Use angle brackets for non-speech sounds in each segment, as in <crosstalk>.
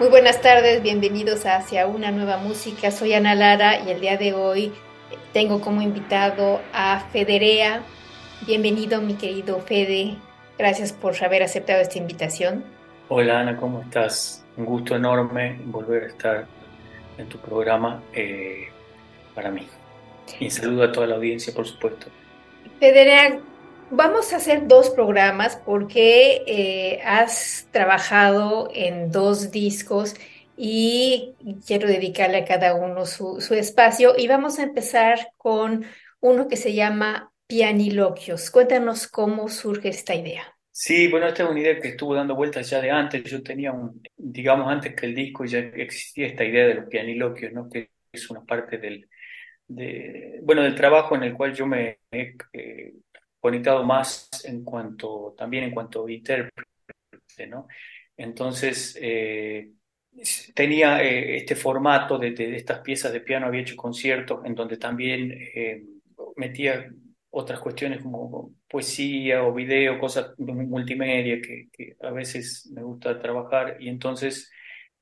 Muy buenas tardes, bienvenidos a Hacia una nueva música. Soy Ana Lara y el día de hoy tengo como invitado a Federea. Bienvenido, mi querido Fede. Gracias por haber aceptado esta invitación. Hola Ana, ¿cómo estás? Un gusto enorme volver a estar en tu programa eh, para mí. Y saludo a toda la audiencia, por supuesto. Federea, Vamos a hacer dos programas porque eh, has trabajado en dos discos y quiero dedicarle a cada uno su, espacio. Y vamos a empezar con uno que se llama Pianiloquios. Cuéntanos cómo surge esta idea. Sí, bueno, esta es una idea que estuvo dando vueltas ya de antes. Yo tenía un, digamos, antes que el disco ya existía esta idea de los pianiloquios, ¿no? Que es una parte del, de, bueno, del trabajo en el cual yo me he eh, conectado más en cuanto, también en cuanto intérprete, ¿no? Entonces, eh, tenía eh, este formato de, estas piezas de piano, había hecho conciertos en donde también eh, metía otras cuestiones como poesía o video, cosas multimedia que, a veces me gusta trabajar y entonces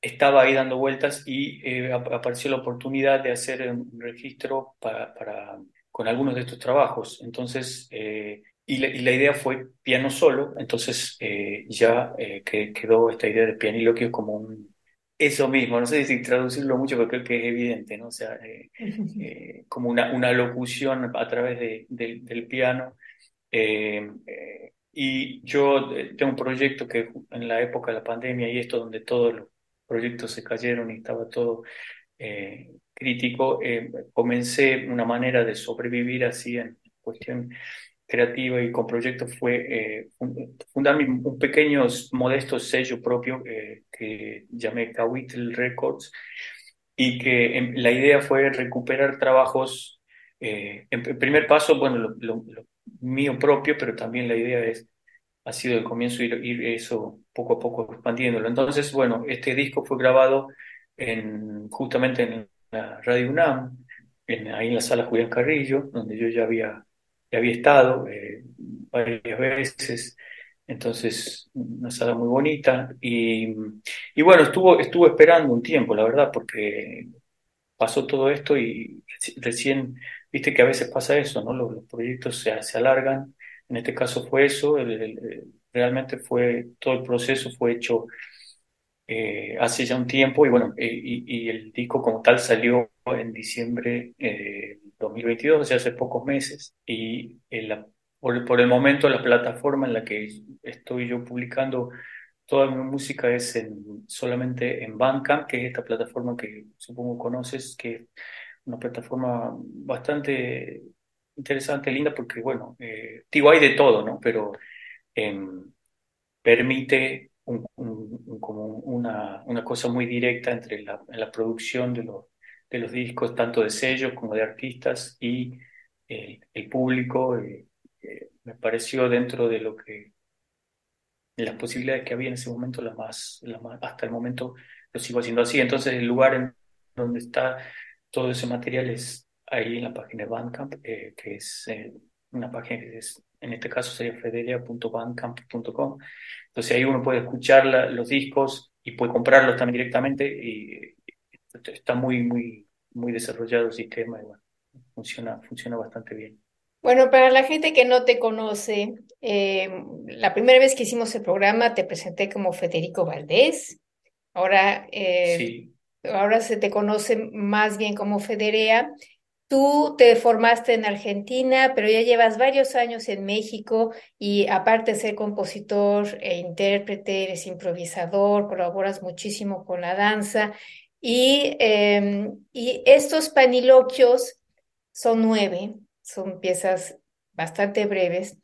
estaba ahí dando vueltas y apareció la oportunidad de hacer un registro para, para con algunos de estos trabajos. Entonces, eh, y, la, idea fue piano solo, entonces eh, ya eh, que quedó esta idea de pianiloquio como un... Eso mismo, no sé si traducirlo mucho, pero creo que es evidente, ¿no? O sea, <laughs> como una, una locución a través de, del piano. y yo tengo un proyecto que en la época de la pandemia y esto donde todos los proyectos se cayeron y estaba todo crítico, eh, comencé una manera de sobrevivir así en cuestión creativa y con proyectos fue eh, fundar un pequeño, modesto sello propio eh, que llamé Kawitl Records y que la idea fue recuperar trabajos, en, primer paso, bueno, lo, mío propio, pero también la idea es, ha sido el comienzo ir, ir eso poco a poco expandiéndolo. Entonces, bueno, este disco fue grabado en, justamente en la Radio UNAM, ahí en la sala Julián Carrillo, donde yo ya había, había estado eh, varias veces. Entonces, una sala muy bonita. Y, y, bueno, estuvo, estuvo esperando un tiempo, la verdad, porque pasó todo esto y recién, viste que a veces pasa eso, ¿no? Los, proyectos se, se, alargan. En este caso fue eso, realmente fue, todo el proceso fue hecho eh, hace ya un tiempo y bueno, eh, y, el disco como tal salió en diciembre de 2022, o sea, hace pocos meses, y por, el momento la plataforma en la que estoy yo publicando toda mi música es en, solamente en Bandcamp, que es esta plataforma que supongo conoces, que es una plataforma bastante interesante, linda, porque bueno, eh, digo, hay de todo, ¿no? Pero em, permite como una, una, cosa muy directa entre la, la producción de, los de los discos, tanto de sellos como de artistas y el público. Eh, eh, me pareció dentro de lo que las posibilidades que había en ese momento, la más, la más, hasta el momento lo sigo haciendo así. Entonces el lugar en donde está todo ese material es ahí en la página de Bandcamp, eh, que es una página que es, en este caso sería federia.bandcamp.com. Entonces ahí uno puede escuchar los discos y puede comprarlos también directamente y está muy, muy, muy desarrollado el sistema y bueno, funciona, funciona bastante bien. Bueno, para la gente que no te conoce, eh, la primera vez que hicimos el programa te presenté como Federico Valdés. Ahora, eh, ahora se te conoce más bien como Federea. Tú te formaste en Argentina, pero ya llevas varios años en México y aparte de ser compositor e intérprete, eres improvisador, colaboras muchísimo con la danza y, y estos paniloquios son nueve, son piezas bastante breves,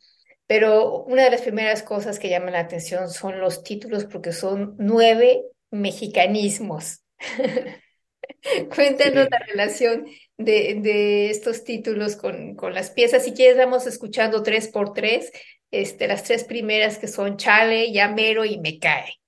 pero una de las primeras cosas que llaman la atención son los títulos porque son nueve mexicanismos. <laughs> <laughs> Cuéntanos la relación de, estos títulos con, con, las piezas. Si quieres, vamos escuchando tres por tres, este, las tres primeras que son Chale, Llamero y Me Cae.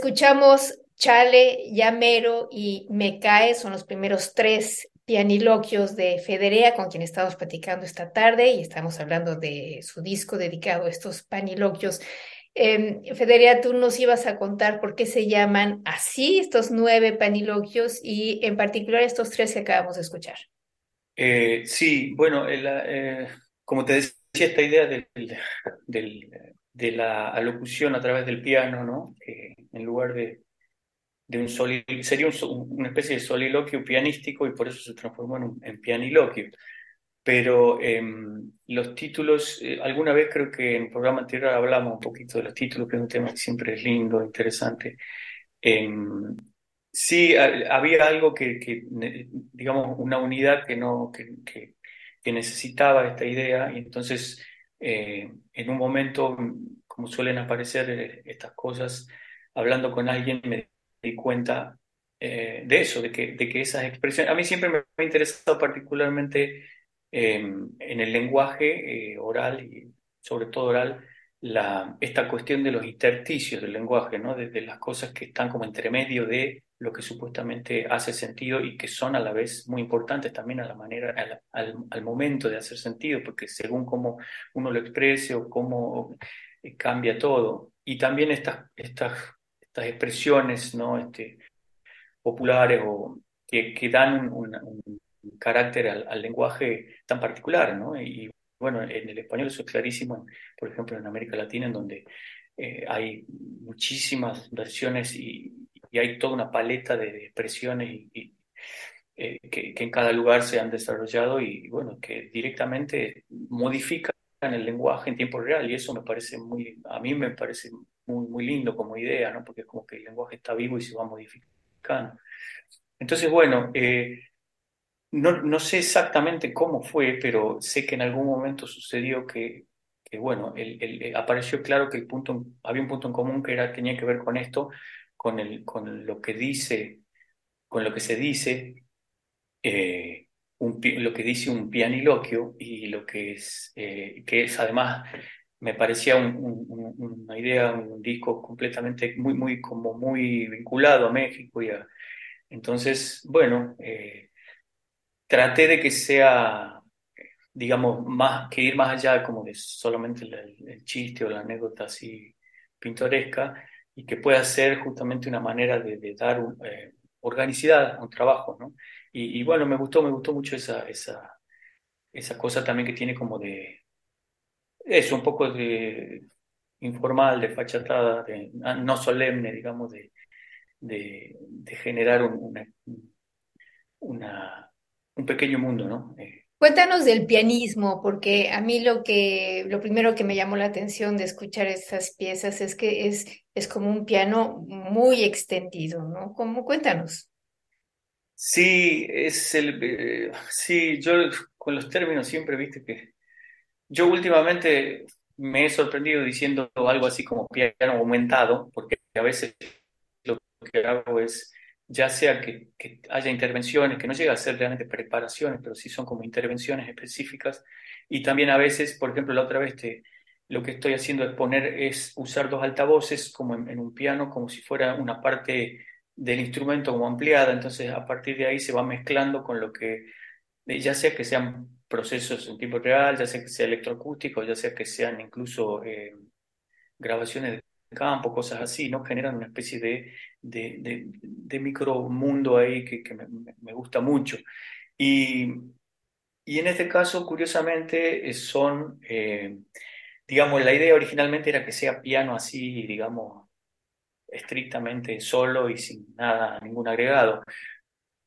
Escuchamos Chale, Llamero y Me Cae, son los primeros tres pianiloquios de Federea, con quien estamos platicando esta tarde y estamos hablando de su disco dedicado a estos paniloquios. Eh, Federea, tú nos ibas a contar por qué se llaman así estos nueve paniloquios y en particular estos tres que acabamos de escuchar. Eh, sí, bueno, eh, como te decía, esta idea del, de la alocución a través del piano, ¿no? en lugar de, de un sería una especie de soliloquio pianístico y por eso se transformó en, en pianiloquio. Pero em, los títulos, eh, alguna vez creo que en el programa anterior hablamos un poquito de los títulos, que es un tema que siempre es lindo, interesante. Em, sí, había algo que, que, digamos, una unidad que, no, que, que, necesitaba esta idea y entonces eh, en un momento, como suelen aparecer eh, estas cosas, hablando con alguien me di cuenta eh, de eso, de que, de que esas expresiones, a mí siempre me ha interesado particularmente em, en el lenguaje oral y sobre todo oral, esta cuestión de los intersticios del lenguaje, ¿no? de, las cosas que están como entre medio de lo que supuestamente hace sentido y que son a la vez muy importantes también a la manera, al, al, momento de hacer sentido, porque según cómo uno lo exprese o cómo eh, cambia todo. Y también estas, estas estas expresiones ¿no? este, populares o que, que dan un, carácter al, lenguaje tan particular. ¿no? Y, bueno, en el español eso es clarísimo, por ejemplo, en América Latina, en donde eh, hay muchísimas versiones y, y, hay toda una paleta de expresiones eh, que, en cada lugar se han desarrollado y bueno, que directamente modifican el lenguaje en tiempo real y eso me parece muy, a mí me parece muy, muy lindo como idea, ¿no? Porque es como que el lenguaje está vivo y se va modificando. Entonces, bueno, eh, no, no, sé exactamente cómo fue, pero sé que en algún momento sucedió que, que bueno, el, el, apareció claro que el punto, había un punto en común que era, tenía que ver con esto, con, el, con lo que dice, con lo que se dice, eh, un, lo que dice un pianiloquio y lo que es, eh, que es además me parecía una idea, un disco completamente muy, muy, como muy vinculado a México. Y entonces, bueno, eh, traté de que sea, digamos, más que ir más allá como de solamente el, chiste o la anécdota así pintoresca y que pueda ser justamente una manera de, dar eh, organicidad a un trabajo, ¿no? Y, y, bueno, me gustó, me gustó mucho esa, esa, esa cosa también que tiene como de, es un poco de informal, de fachatada, de, ah, no solemne, digamos, de, de, generar un, una, un pequeño mundo, ¿no? Eh, Cuéntanos del pianismo, porque a mí lo que, lo primero que me llamó la atención de escuchar estas piezas es que es, es como un piano muy extendido, ¿no? ¿Cómo? Cuéntanos. Sí, es el, eh, sí, yo con los términos siempre viste que yo últimamente me he sorprendido diciendo algo así como piano aumentado, porque a veces lo que hago es, ya sea que, haya intervenciones, que no llega a ser realmente preparaciones, pero sí son como intervenciones específicas, y también a veces, por ejemplo, la otra vez te, lo que estoy haciendo es poner, es usar dos altavoces como en, un piano, como si fuera una parte del instrumento como ampliada, entonces a partir de ahí se va mezclando con lo que, ya sea que sean procesos en tiempo real, ya sea que sea electroacústico, ya sea que sean incluso eh, grabaciones de campo, cosas así, ¿no? Generan una especie de, de, de, micromundo ahí que, que me, gusta mucho. Y, y, en este caso, curiosamente, eh, son, eh, digamos, la idea originalmente era que sea piano así, digamos, estrictamente solo y sin nada, ningún agregado.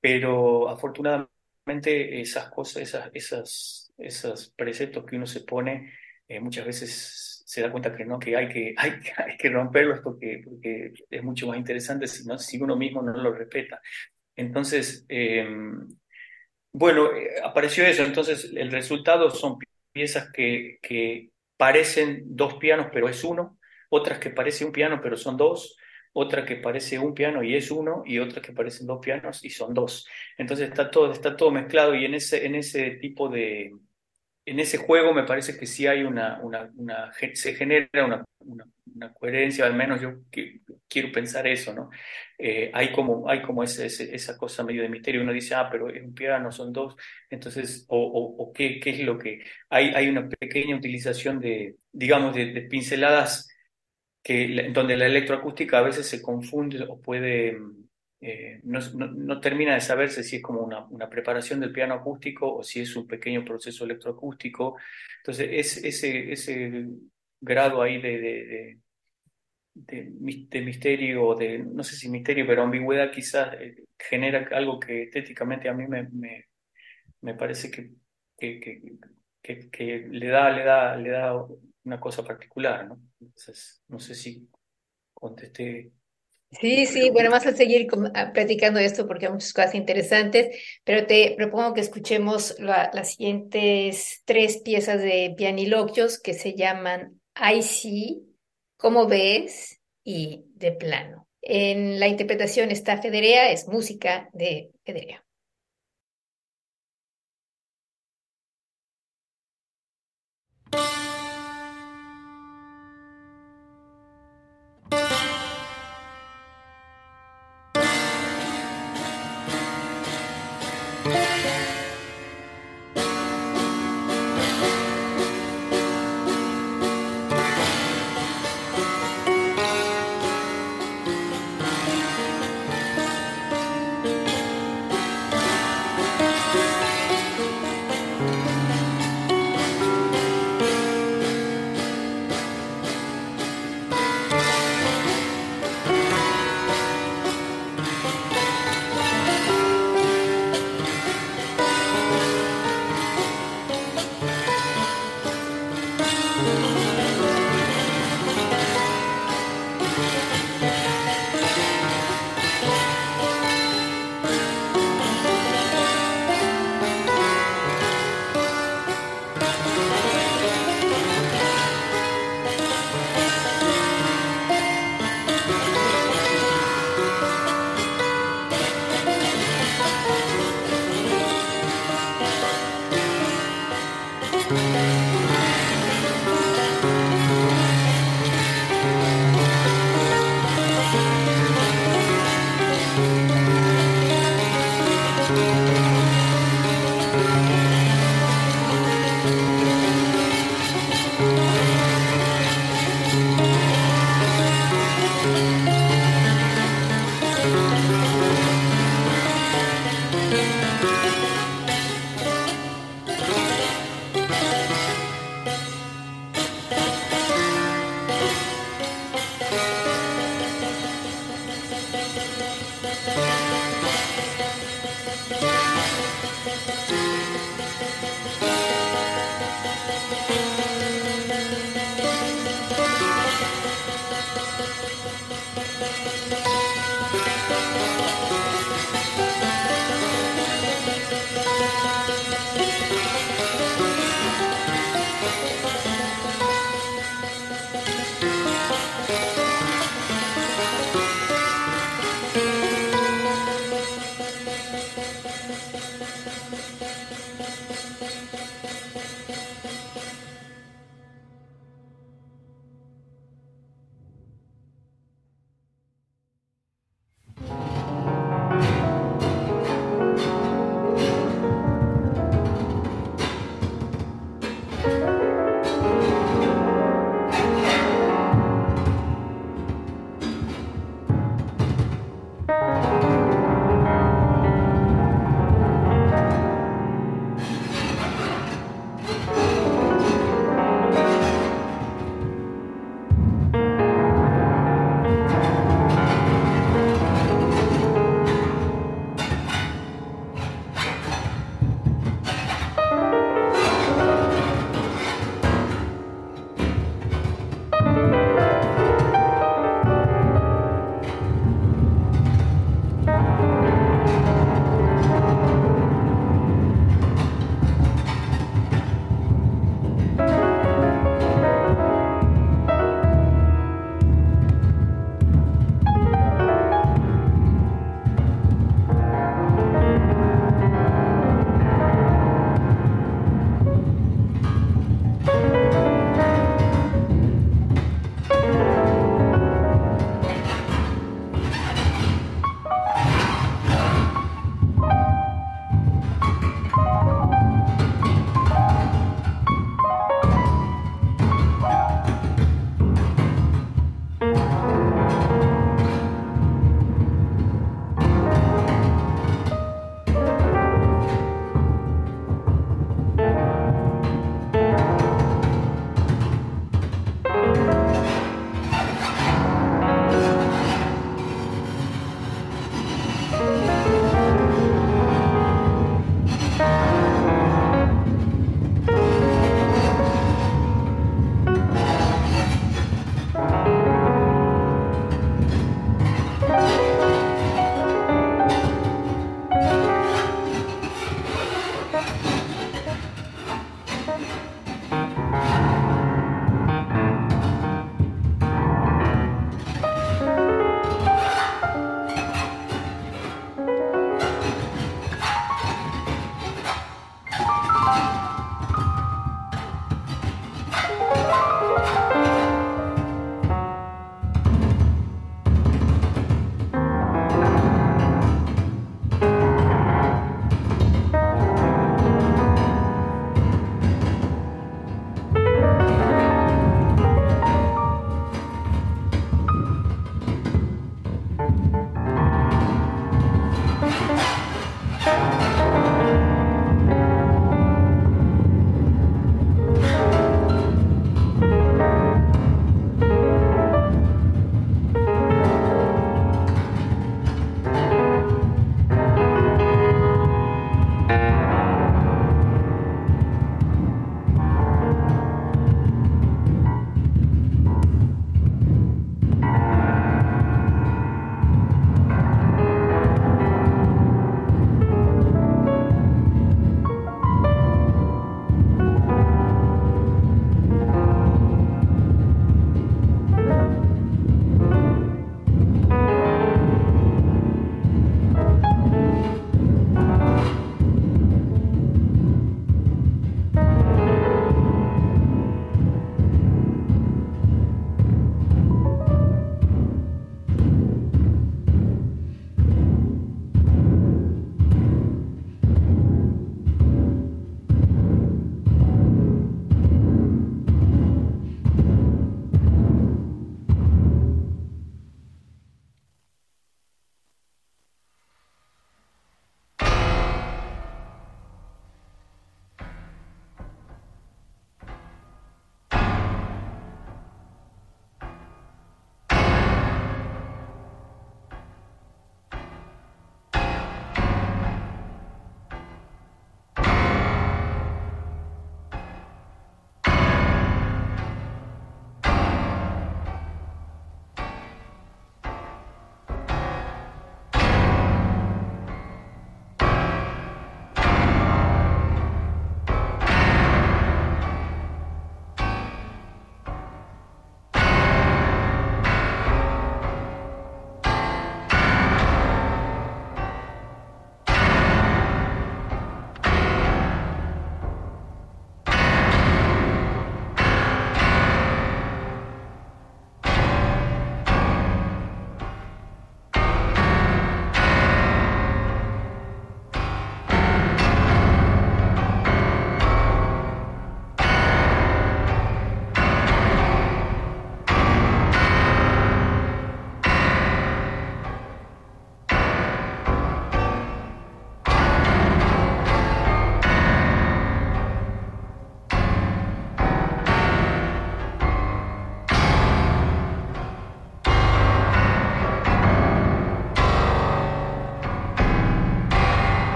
Pero afortunadamente esas cosas, esas, esas, esos preceptos que uno se pone, eh, muchas veces se da cuenta que no, que hay que, <laughs> hay, hay que romperlos porque, porque es mucho más interesante si, no, si uno mismo no lo respeta. Entonces, em, bueno, eh, apareció eso. Entonces, el resultado son piezas que, que parecen dos pianos, pero es uno, otras que parece un piano, pero son dos, otra que parece un piano y es uno, y otra que parecen dos pianos y son dos. Entonces está todo, está todo mezclado y en ese, en ese tipo de, en ese juego me parece que sí hay una, una, una se genera una, una, coherencia, al menos yo quiero pensar eso, ¿no? Eh, hay como, hay como ese, esa cosa medio de misterio, uno dice, ah, pero es un piano, son dos, entonces, o, o, qué, qué, es lo que... Hay, hay una pequeña utilización de, digamos, de, pinceladas que, donde la electroacústica a veces se confunde o puede... Eh, no, termina de saberse si es como una, preparación del piano acústico o si es un pequeño proceso electroacústico. Entonces, es, ese, ese grado ahí de, de, de, misterio, de, no sé si misterio, pero ambigüedad quizás eh, genera algo que estéticamente a mí me, me, parece que, que, que, que, le, da, le, da, le da una cosa particular, ¿no? Entonces, no sé si contesté. Sí, sí, bueno, vamos a seguir ah, platicando esto porque hay muchas cosas interesantes, pero te propongo que escuchemos las siguientes tres piezas de pianiloquios que se llaman I See, ¿Cómo ves? y De plano. En la interpretación está Federea, es música de Federea.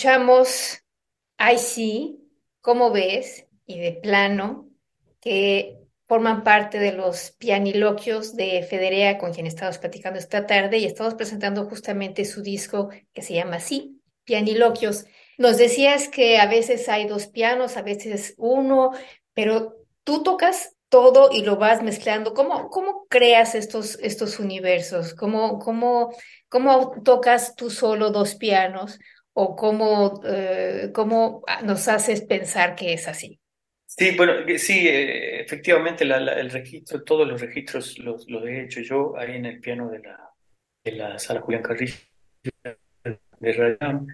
Escuchamos I See, ¿Cómo ves? y de plano, que forman parte de los pianiloquios de Federea, con quien estamos platicando esta tarde, y estamos presentando justamente su disco que se llama así, Pianiloquios. Nos decías que a veces hay dos pianos, a veces uno, pero tú tocas todo y lo vas mezclando. ¿Cómo, cómo creas estos, estos universos? ¿Cómo, cómo, cómo tocas tú solo dos pianos? ¿O cómo, eh, cómo nos haces pensar que es así? Sí, bueno, sí, eh, efectivamente el registro, todos los registros los, los, he hecho yo ahí en el piano de la, de la sala Julián Carrillo de Radam.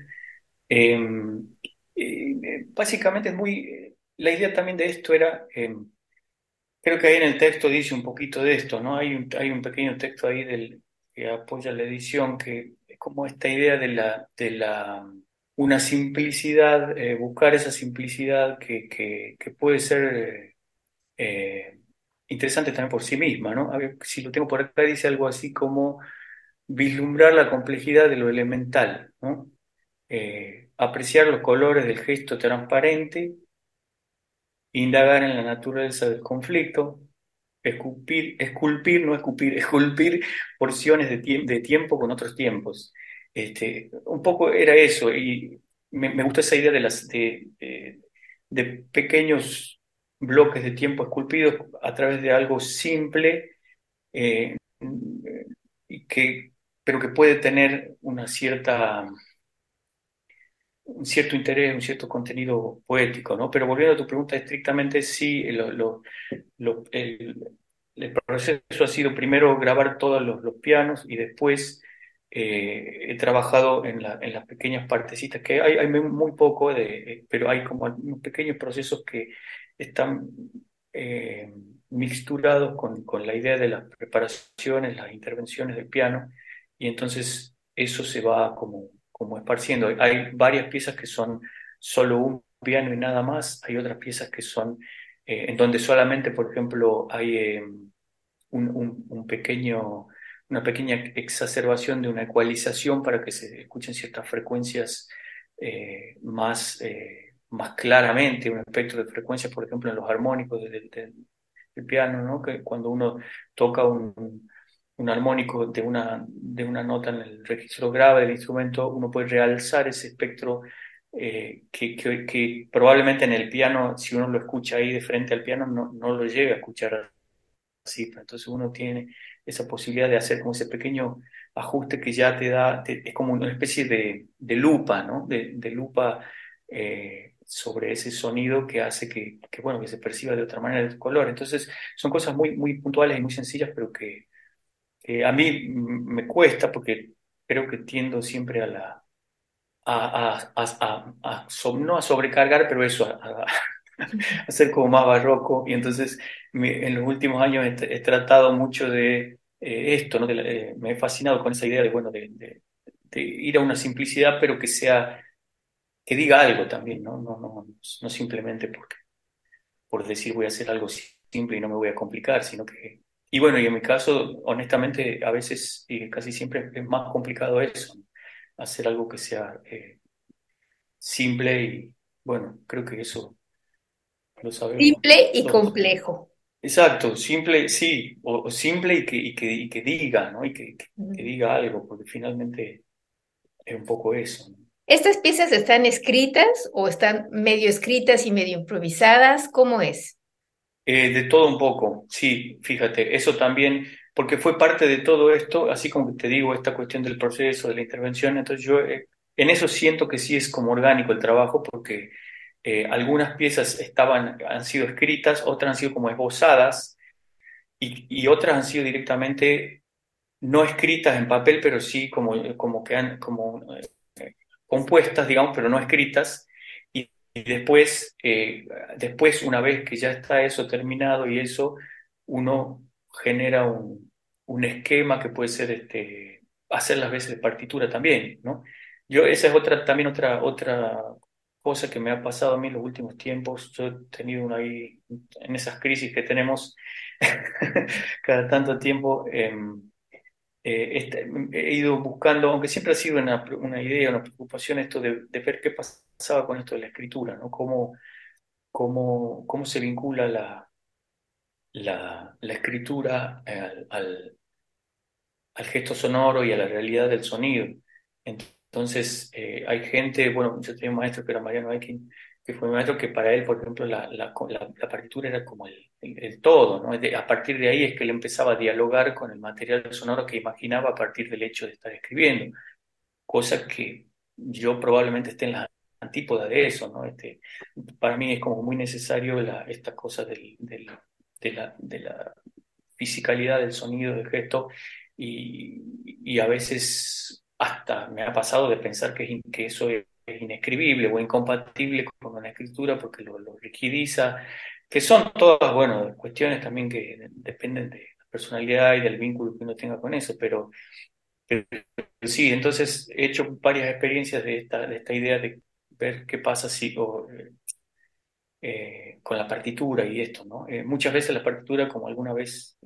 Em, eh, básicamente es muy, la idea también de esto era em, Creo que ahí en el texto dice un poquito de esto, ¿no? Hay un, hay un pequeño texto ahí del, que apoya la edición, que como esta idea de la, de la una simplicidad, eh, buscar esa simplicidad que, que, puede ser eh, interesante también por sí misma, ¿no? Si lo tengo por acá, dice algo así como vislumbrar la complejidad de lo elemental, ¿no? Eh, apreciar los colores del gesto transparente indagar en la naturaleza del conflicto, esculpir, esculpir no esculpir, <laughs> esculpir porciones de, de tiempo con otros tiempos. Este, un poco era eso, y me, me gusta esa idea de, las, de, de, pequeños bloques de tiempo esculpidos a través de algo simple, eh, que, pero que puede tener una cierta un cierto interés, un cierto contenido poético, ¿no? Pero volviendo a tu pregunta estrictamente, sí, lo, el, proceso ha sido primero grabar todos los, pianos y después eh, he trabajado en, la, en, las pequeñas partecitas, que hay, hay muy poco, de, pero hay como unos pequeños procesos que están eh, mixturados con, con la idea de las preparaciones, las intervenciones del piano, y entonces eso se va como como esparciendo. Hay varias piezas que son solo un piano y nada más, hay otras piezas que son eh, en donde solamente, por ejemplo, hay eh, un, pequeño, una pequeña exacerbación de una ecualización para que se escuchen ciertas frecuencias eh, más, más claramente, un espectro de frecuencias, por ejemplo, en los armónicos del, del piano, ¿no? que cuando uno toca un, un armónico de una, de una nota en el registro grave del instrumento, uno puede realzar ese espectro eh, que, que, probablemente en el piano, si uno lo escucha ahí de frente al piano, no, no lo llega a escuchar así. Entonces uno tiene esa posibilidad de hacer como ese pequeño ajuste que ya te da, es como una especie de, de lupa, ¿no? De, de lupa eh, sobre ese sonido que hace que, que, bueno, que se perciba de otra manera el color. Entonces son cosas muy, muy puntuales y muy sencillas, pero que, a mí me cuesta porque creo que tiendo siempre a la a, a, no a sobrecargar, pero eso, <laughs> a, ser como más barroco. Y entonces en los últimos años he, tratado mucho de eh, esto, ¿no? Eh, me he fascinado con esa idea de, bueno, de, ir a una simplicidad, pero que sea, que diga algo también, ¿no? No, no, no simplemente porque, por decir voy a hacer algo simple y no me voy a complicar, sino que y bueno, y en mi caso, honestamente, a veces y casi siempre es más complicado eso, hacer algo que sea eh, simple y bueno, creo que eso lo sabemos. Simple y complejo. Exacto, simple, sí, o, simple y que, y que, y que, diga, ¿no? Y que, que, diga algo, porque finalmente es un poco eso. ¿Estas piezas están escritas o están medio escritas y medio improvisadas? ¿Cómo es? Eh, de todo un poco, sí, fíjate, eso también, porque fue parte de todo esto, así como te digo, esta cuestión del proceso, de la intervención, entonces yo eh, en eso siento que sí es como orgánico el trabajo, porque eh, algunas piezas estaban, han sido escritas, otras han sido como esbozadas, y, otras han sido directamente no escritas en papel, pero sí como, como que como compuestas, digamos, pero no escritas, y después, eh, después, una vez que ya está eso terminado y eso, uno genera un, un esquema que puede ser este, hacer las veces de partitura también, ¿no? Yo, esa es otra, también otra, otra cosa que me ha pasado a mí en los últimos tiempos. Yo he tenido una ahí, en esas crisis que tenemos <laughs> cada tanto tiempo, em, este, he ido buscando, aunque siempre ha sido una, idea, una preocupación esto de, ver qué pasaba con esto de la escritura, ¿no? Cómo, cómo, cómo se vincula la, la, escritura al, al, al, gesto sonoro y a la realidad del sonido. Entonces, eh, hay gente, bueno, yo tenía un maestro que era Mariano Aikin, que fue un maestro que para él, por ejemplo, la, la, la partitura era como el, el, todo, ¿no? a partir de ahí es que él empezaba a dialogar con el material sonoro que imaginaba a partir del hecho de estar escribiendo, cosa que yo probablemente esté en la antípoda de eso, ¿no? Este, para mí es como muy necesario la, esta cosa del, del, de, la, de la fisicalidad del sonido, del gesto, y, y a veces hasta me ha pasado de pensar que, que eso es, inescribible o incompatible con una escritura porque lo, lo rigidiza, que son todas, bueno, cuestiones también que dependen de la personalidad y del vínculo que uno tenga con eso, pero, sí, entonces he hecho varias experiencias de esta, de esta idea de ver qué pasa si, o, eh, con la partitura y esto, ¿no? Eh, muchas veces la partitura, como alguna vez,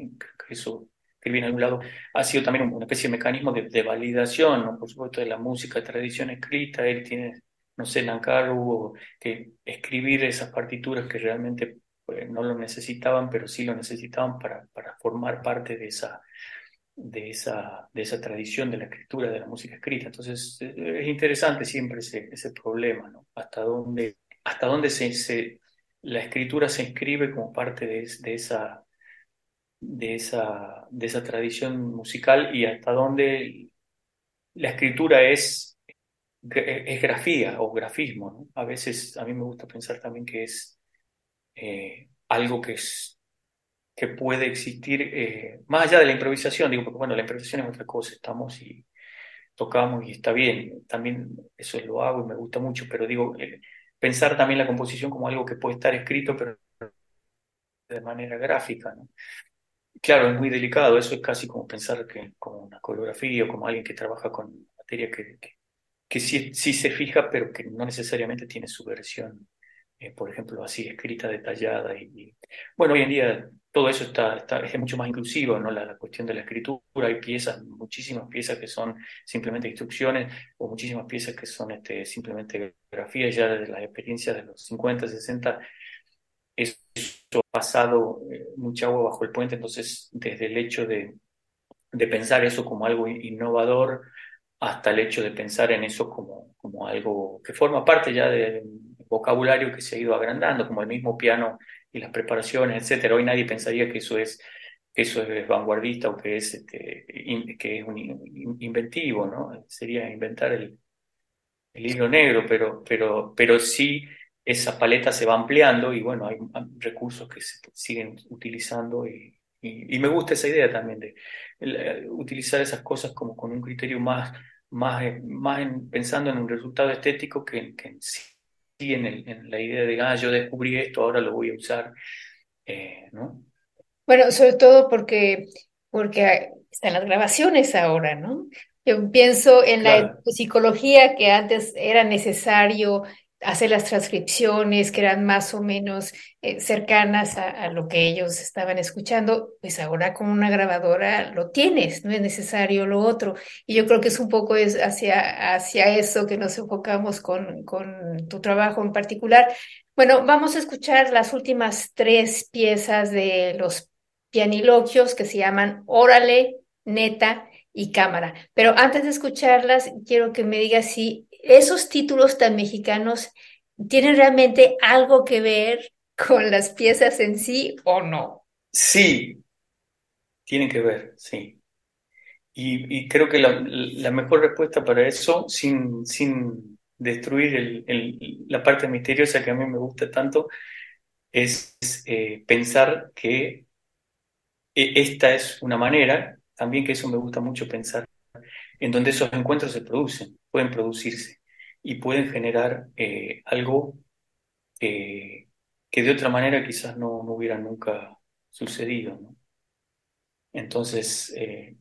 eso que viene en algún lado, ha sido también una especie de mecanismo de, validación, ¿no? Por supuesto, de la música de tradición escrita, él tiene, no sé, Nankaru, que escribir esas partituras que realmente pues, no lo necesitaban, pero sí lo necesitaban para, para formar parte de esa, de esa, de esa tradición de la escritura, de la música escrita. Entonces, es interesante siempre ese, ese problema. Hasta dónde, hasta dónde se, la escritura se inscribe como parte de, de esa de esa, de esa tradición musical y hasta dónde la escritura es, es grafía o grafismo. A veces a mí me gusta pensar también que es eh, algo que, es, que puede existir eh, más allá de la improvisación, digo, porque bueno, la improvisación es otra cosa, estamos y tocamos y está bien, también eso lo hago y me gusta mucho, pero digo, eh, pensar también la composición como algo que puede estar escrito, pero de manera gráfica. Claro, es muy delicado, eso es casi como pensar que como una coreografía o como alguien que trabaja con materia que, que, sí, sí, se fija, pero que no necesariamente tiene su versión, eh, por ejemplo, así escrita, detallada. Y, bueno, hoy en día todo eso está, está, es mucho más inclusivo, ¿no? La, cuestión de la escritura, hay piezas, muchísimas piezas que son simplemente instrucciones o muchísimas piezas que son este, simplemente grafías ya de las experiencias de los 50, 60 eso ha pasado eh, mucha agua bajo el puente, entonces desde el hecho de, de, pensar eso como algo innovador hasta el hecho de pensar en eso como, como algo que forma parte ya del vocabulario que se ha ido agrandando, como el mismo piano y las preparaciones, etcétera. Hoy nadie pensaría que eso es que eso es vanguardista o que es este, que es un inventivo, ¿no? Sería inventar el, el hilo negro, pero, pero, pero sí esa paleta se va ampliando y bueno, hay recursos que se siguen utilizando y, y, me gusta esa idea también de eh, utilizar esas cosas como con un criterio más, más, más pensando en un resultado estético que, que sí en, en, la idea de, ah, yo descubrí esto, ahora lo voy a usar, eh, ¿no? Bueno, sobre todo porque, porque están las grabaciones ahora, ¿no? Yo pienso en la psicología que antes era necesario hacer las transcripciones que eran más o menos eh, cercanas a, lo que ellos estaban escuchando, pues ahora con una grabadora lo tienes, no es necesario lo otro. Y yo creo que es un poco es hacia, hacia eso que nos enfocamos con, con tu trabajo en particular. Bueno, vamos a escuchar las últimas tres piezas de los pianiloquios que se llaman Órale, Neta y Cámara. Pero antes de escucharlas, quiero que me digas si esos títulos tan mexicanos tienen realmente algo que ver con las piezas en sí o no. Sí, tienen que ver, sí. Y, creo que la, mejor respuesta para eso, sin, sin destruir la parte misteriosa que a mí me gusta tanto, es eh, pensar que e, esta es una manera, también que eso me gusta mucho pensar, en donde esos encuentros se producen, pueden producirse y pueden generar eh, algo que de otra manera quizás no, no hubiera nunca sucedido. ¿no? Entonces, eh,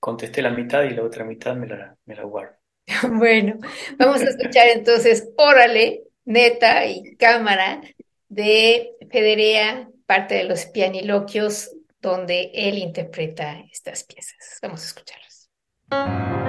contesté la mitad y la otra mitad me la, me la guardo. <laughs> Bueno, vamos a escuchar entonces Órale, Neta y Cámara de Federea, parte de los pianiloquios donde él interpreta estas piezas. Vamos a escucharlas. Música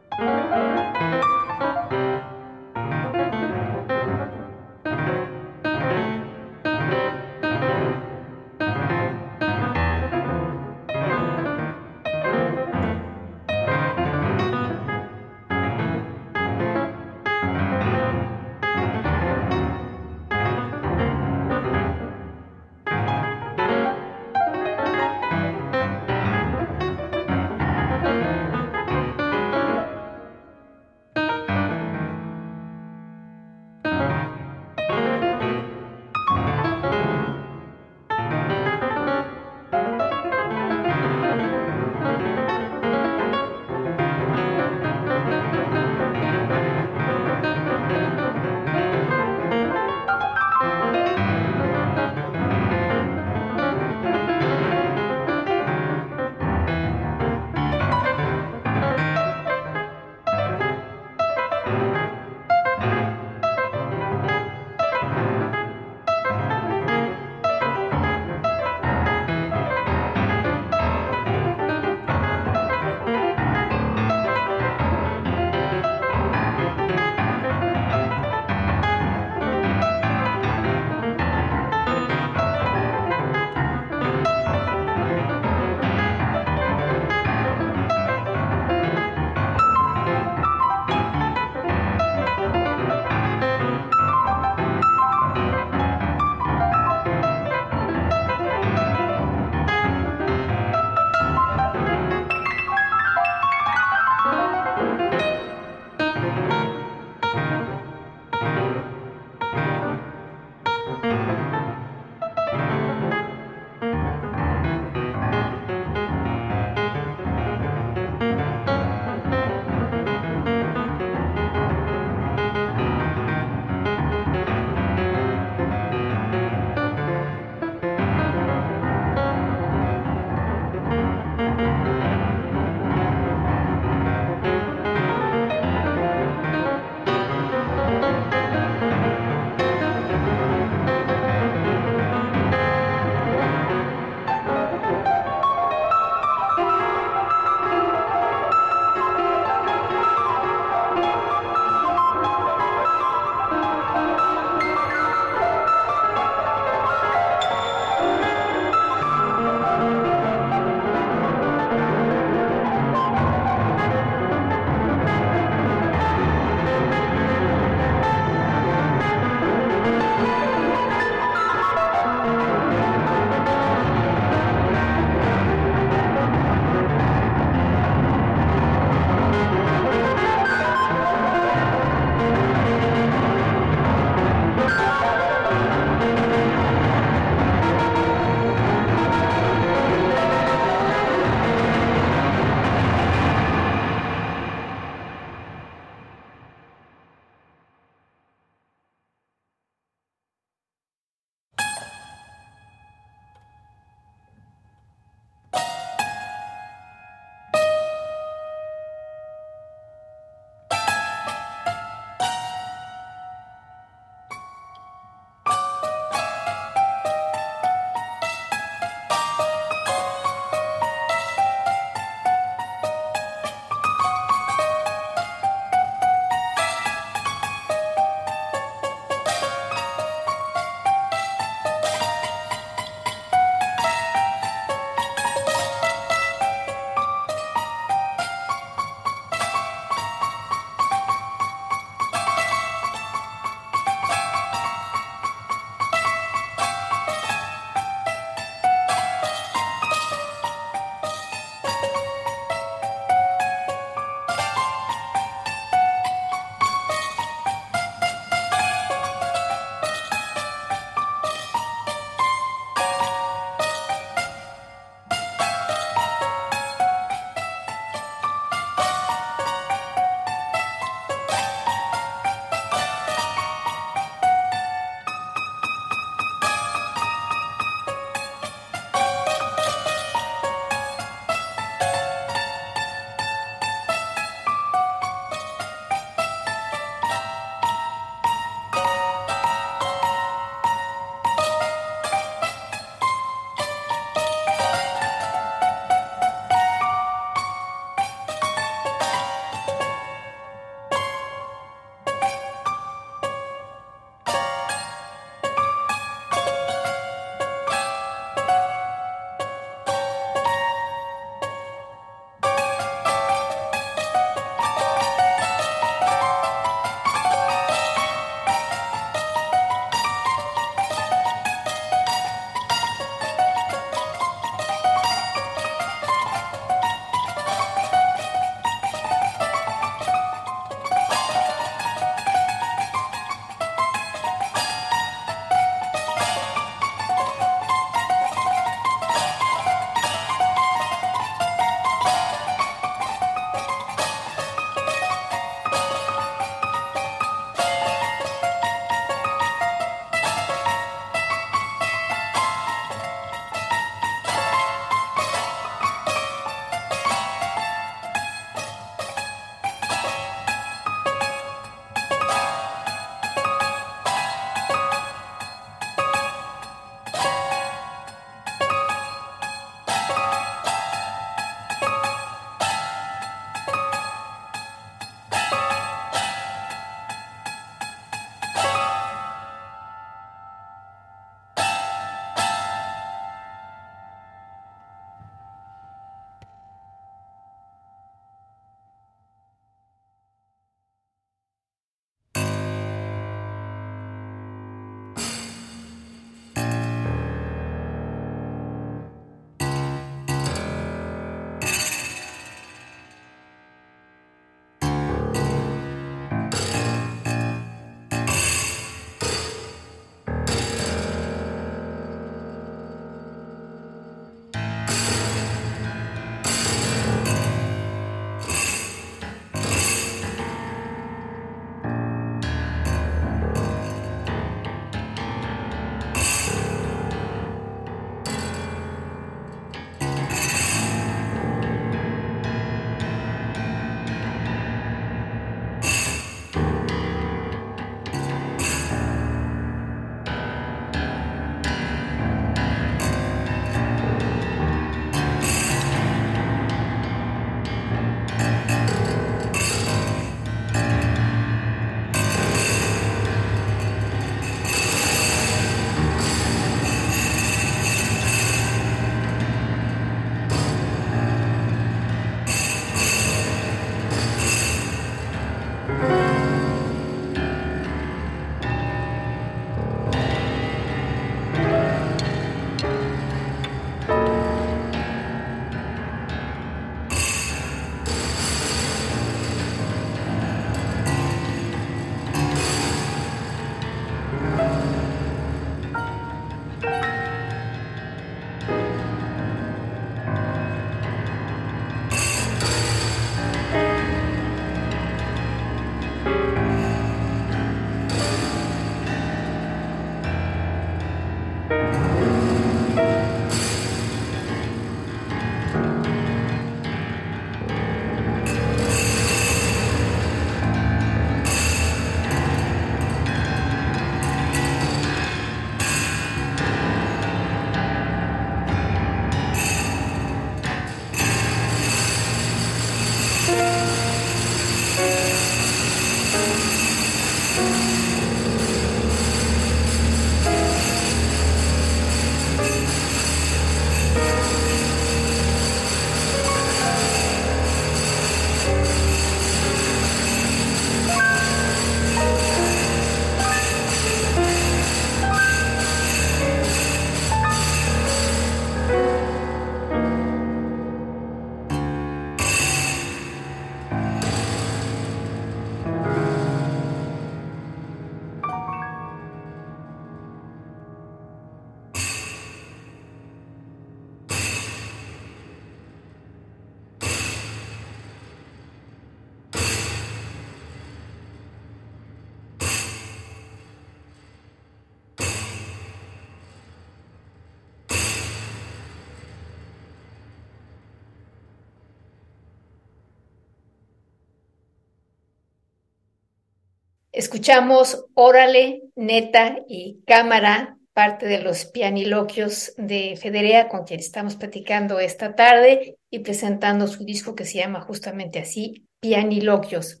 Escuchamos Órale, Neta y Cámara, parte de los pianiloquios de Federea, con quien estamos platicando esta tarde y presentando su disco que se llama justamente así, Pianiloquios.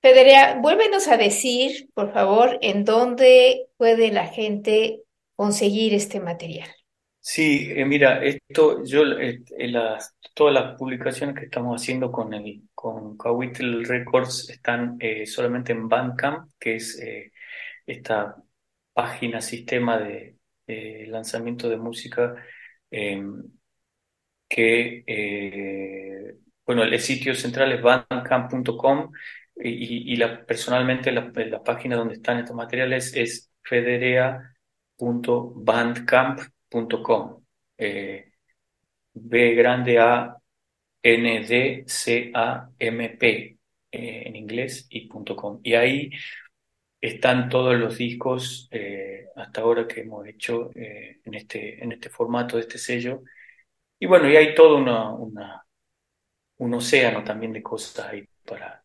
Federea, vuélvenos a decir, por favor, en dónde puede la gente conseguir este material. Sí, eh, mira, esto, yo, eh, las, todas las publicaciones que estamos haciendo con el, con Records están eh, solamente en Bandcamp, que es esta página, sistema de lanzamiento de música em, que, bueno, el sitio central es bandcamp.com y, y la, personalmente la, la, página donde están estos materiales es federea.bandcamp.com eh, B grande A N D C A M P eh, en inglés y .com. Y ahí están todos los discos eh, hasta ahora que hemos hecho en, este, en este formato de este sello. Y bueno, y hay todo una, una, un océano también de cosas ahí para,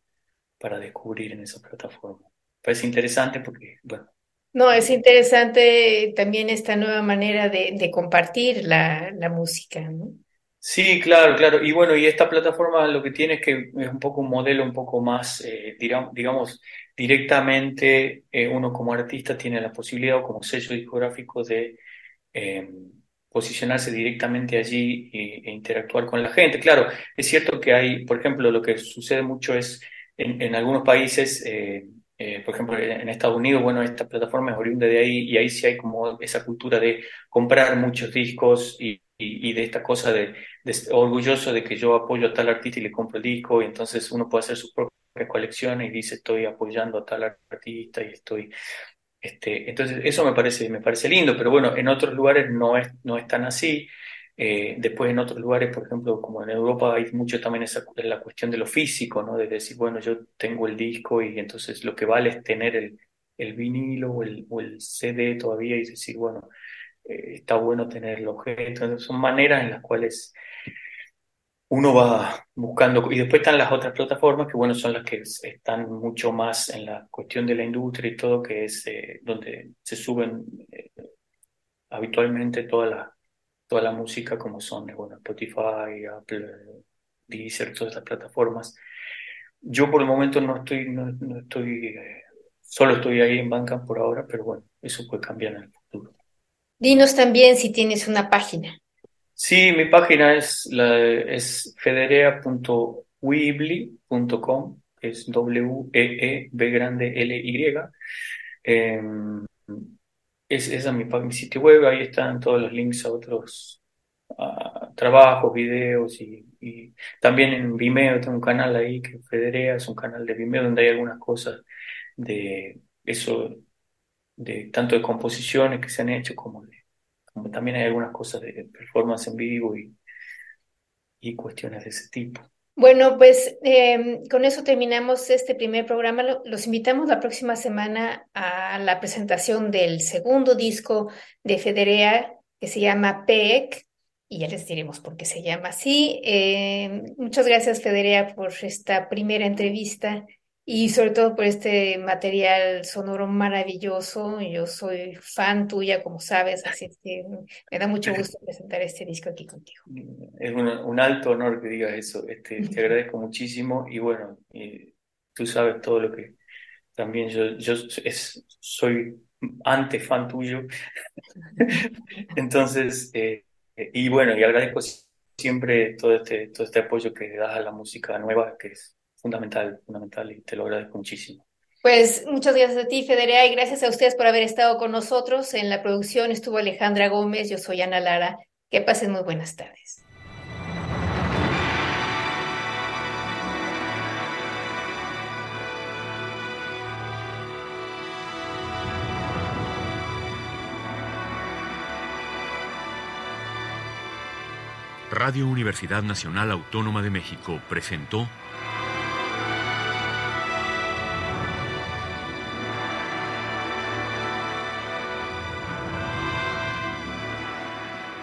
para descubrir en esa plataforma. Parece interesante porque, bueno, no, es interesante también esta nueva manera de, compartir la, música, ¿no? Sí, claro, claro. Y bueno, y esta plataforma lo que tiene es que es un poco un modelo un poco más, eh, digamos, directamente eh, uno como artista tiene la posibilidad o como sello discográfico de em, posicionarse directamente allí e, interactuar con la gente. Claro, es cierto que hay, por ejemplo, lo que sucede mucho es en, en algunos países eh, por ejemplo, en Estados Unidos, bueno, esta plataforma es oriunda de ahí y ahí sí hay como esa cultura de comprar muchos discos y, y, de esta cosa de, orgulloso de que yo apoyo a tal artista y le compro el disco y entonces uno puede hacer sus propias colecciones y dice estoy apoyando a tal artista y estoy... Este, entonces eso me parece, me parece lindo, pero bueno, en otros lugares no es, no es tan así. Eh, después en otros lugares, por ejemplo, como en Europa, hay mucho también esa, la cuestión de lo físico, ¿no? De decir, bueno, yo tengo el disco y entonces lo que vale es tener el, vinilo o el, o el CD todavía y decir, bueno, eh, está bueno tener el objeto. Entonces, son maneras en las cuales uno va buscando, y después están las otras plataformas que, bueno, son las que están mucho más en la cuestión de la industria y todo, que es eh, donde se suben habitualmente todas las toda la música como son bueno, Spotify, Apple, Deezer, todas estas plataformas. Yo por el momento no estoy, no, estoy, eh, solo estoy ahí en Bandcamp por ahora, pero bueno, eso puede cambiar en el futuro. Dinos también si tienes una página. Sí, mi página es, la, es federea.weebly.com, es W-E-E-B grande L-Y. Em, es, es mi, sitio web, ahí están todos los links a otros trabajos, videos y, también en Vimeo tengo un canal ahí que Federea, es un canal de Vimeo donde hay algunas cosas de eso, de tanto de composiciones que se han hecho como, de, también hay algunas cosas de performance en vivo y, y cuestiones de ese tipo. Bueno, pues em, con eso terminamos este primer programa. Los invitamos la próxima semana a la presentación del segundo disco de Federea que se llama PEC y ya les diremos por qué se llama así. Em, muchas gracias, Federea, por esta primera entrevista y sobre todo por este material sonoro maravilloso. Yo soy fan tuya, como sabes, así que me da mucho gusto <laughs> presentar este disco aquí contigo. Es un, alto honor que digas eso. Este, te <laughs> agradezco muchísimo y bueno, tú sabes todo lo que también yo, yo es, soy antes fan tuyo. <laughs> Entonces, eh, y bueno, y agradezco siempre todo este, todo este apoyo que das a la música nueva, que es fundamental, fundamental y te lo agradezco muchísimo. Pues muchas gracias a ti, Federea, y gracias a ustedes por haber estado con nosotros. En la producción estuvo Alejandra Gómez, yo soy Ana Lara. Que pasen muy buenas tardes. Radio Universidad Nacional Autónoma de México presentó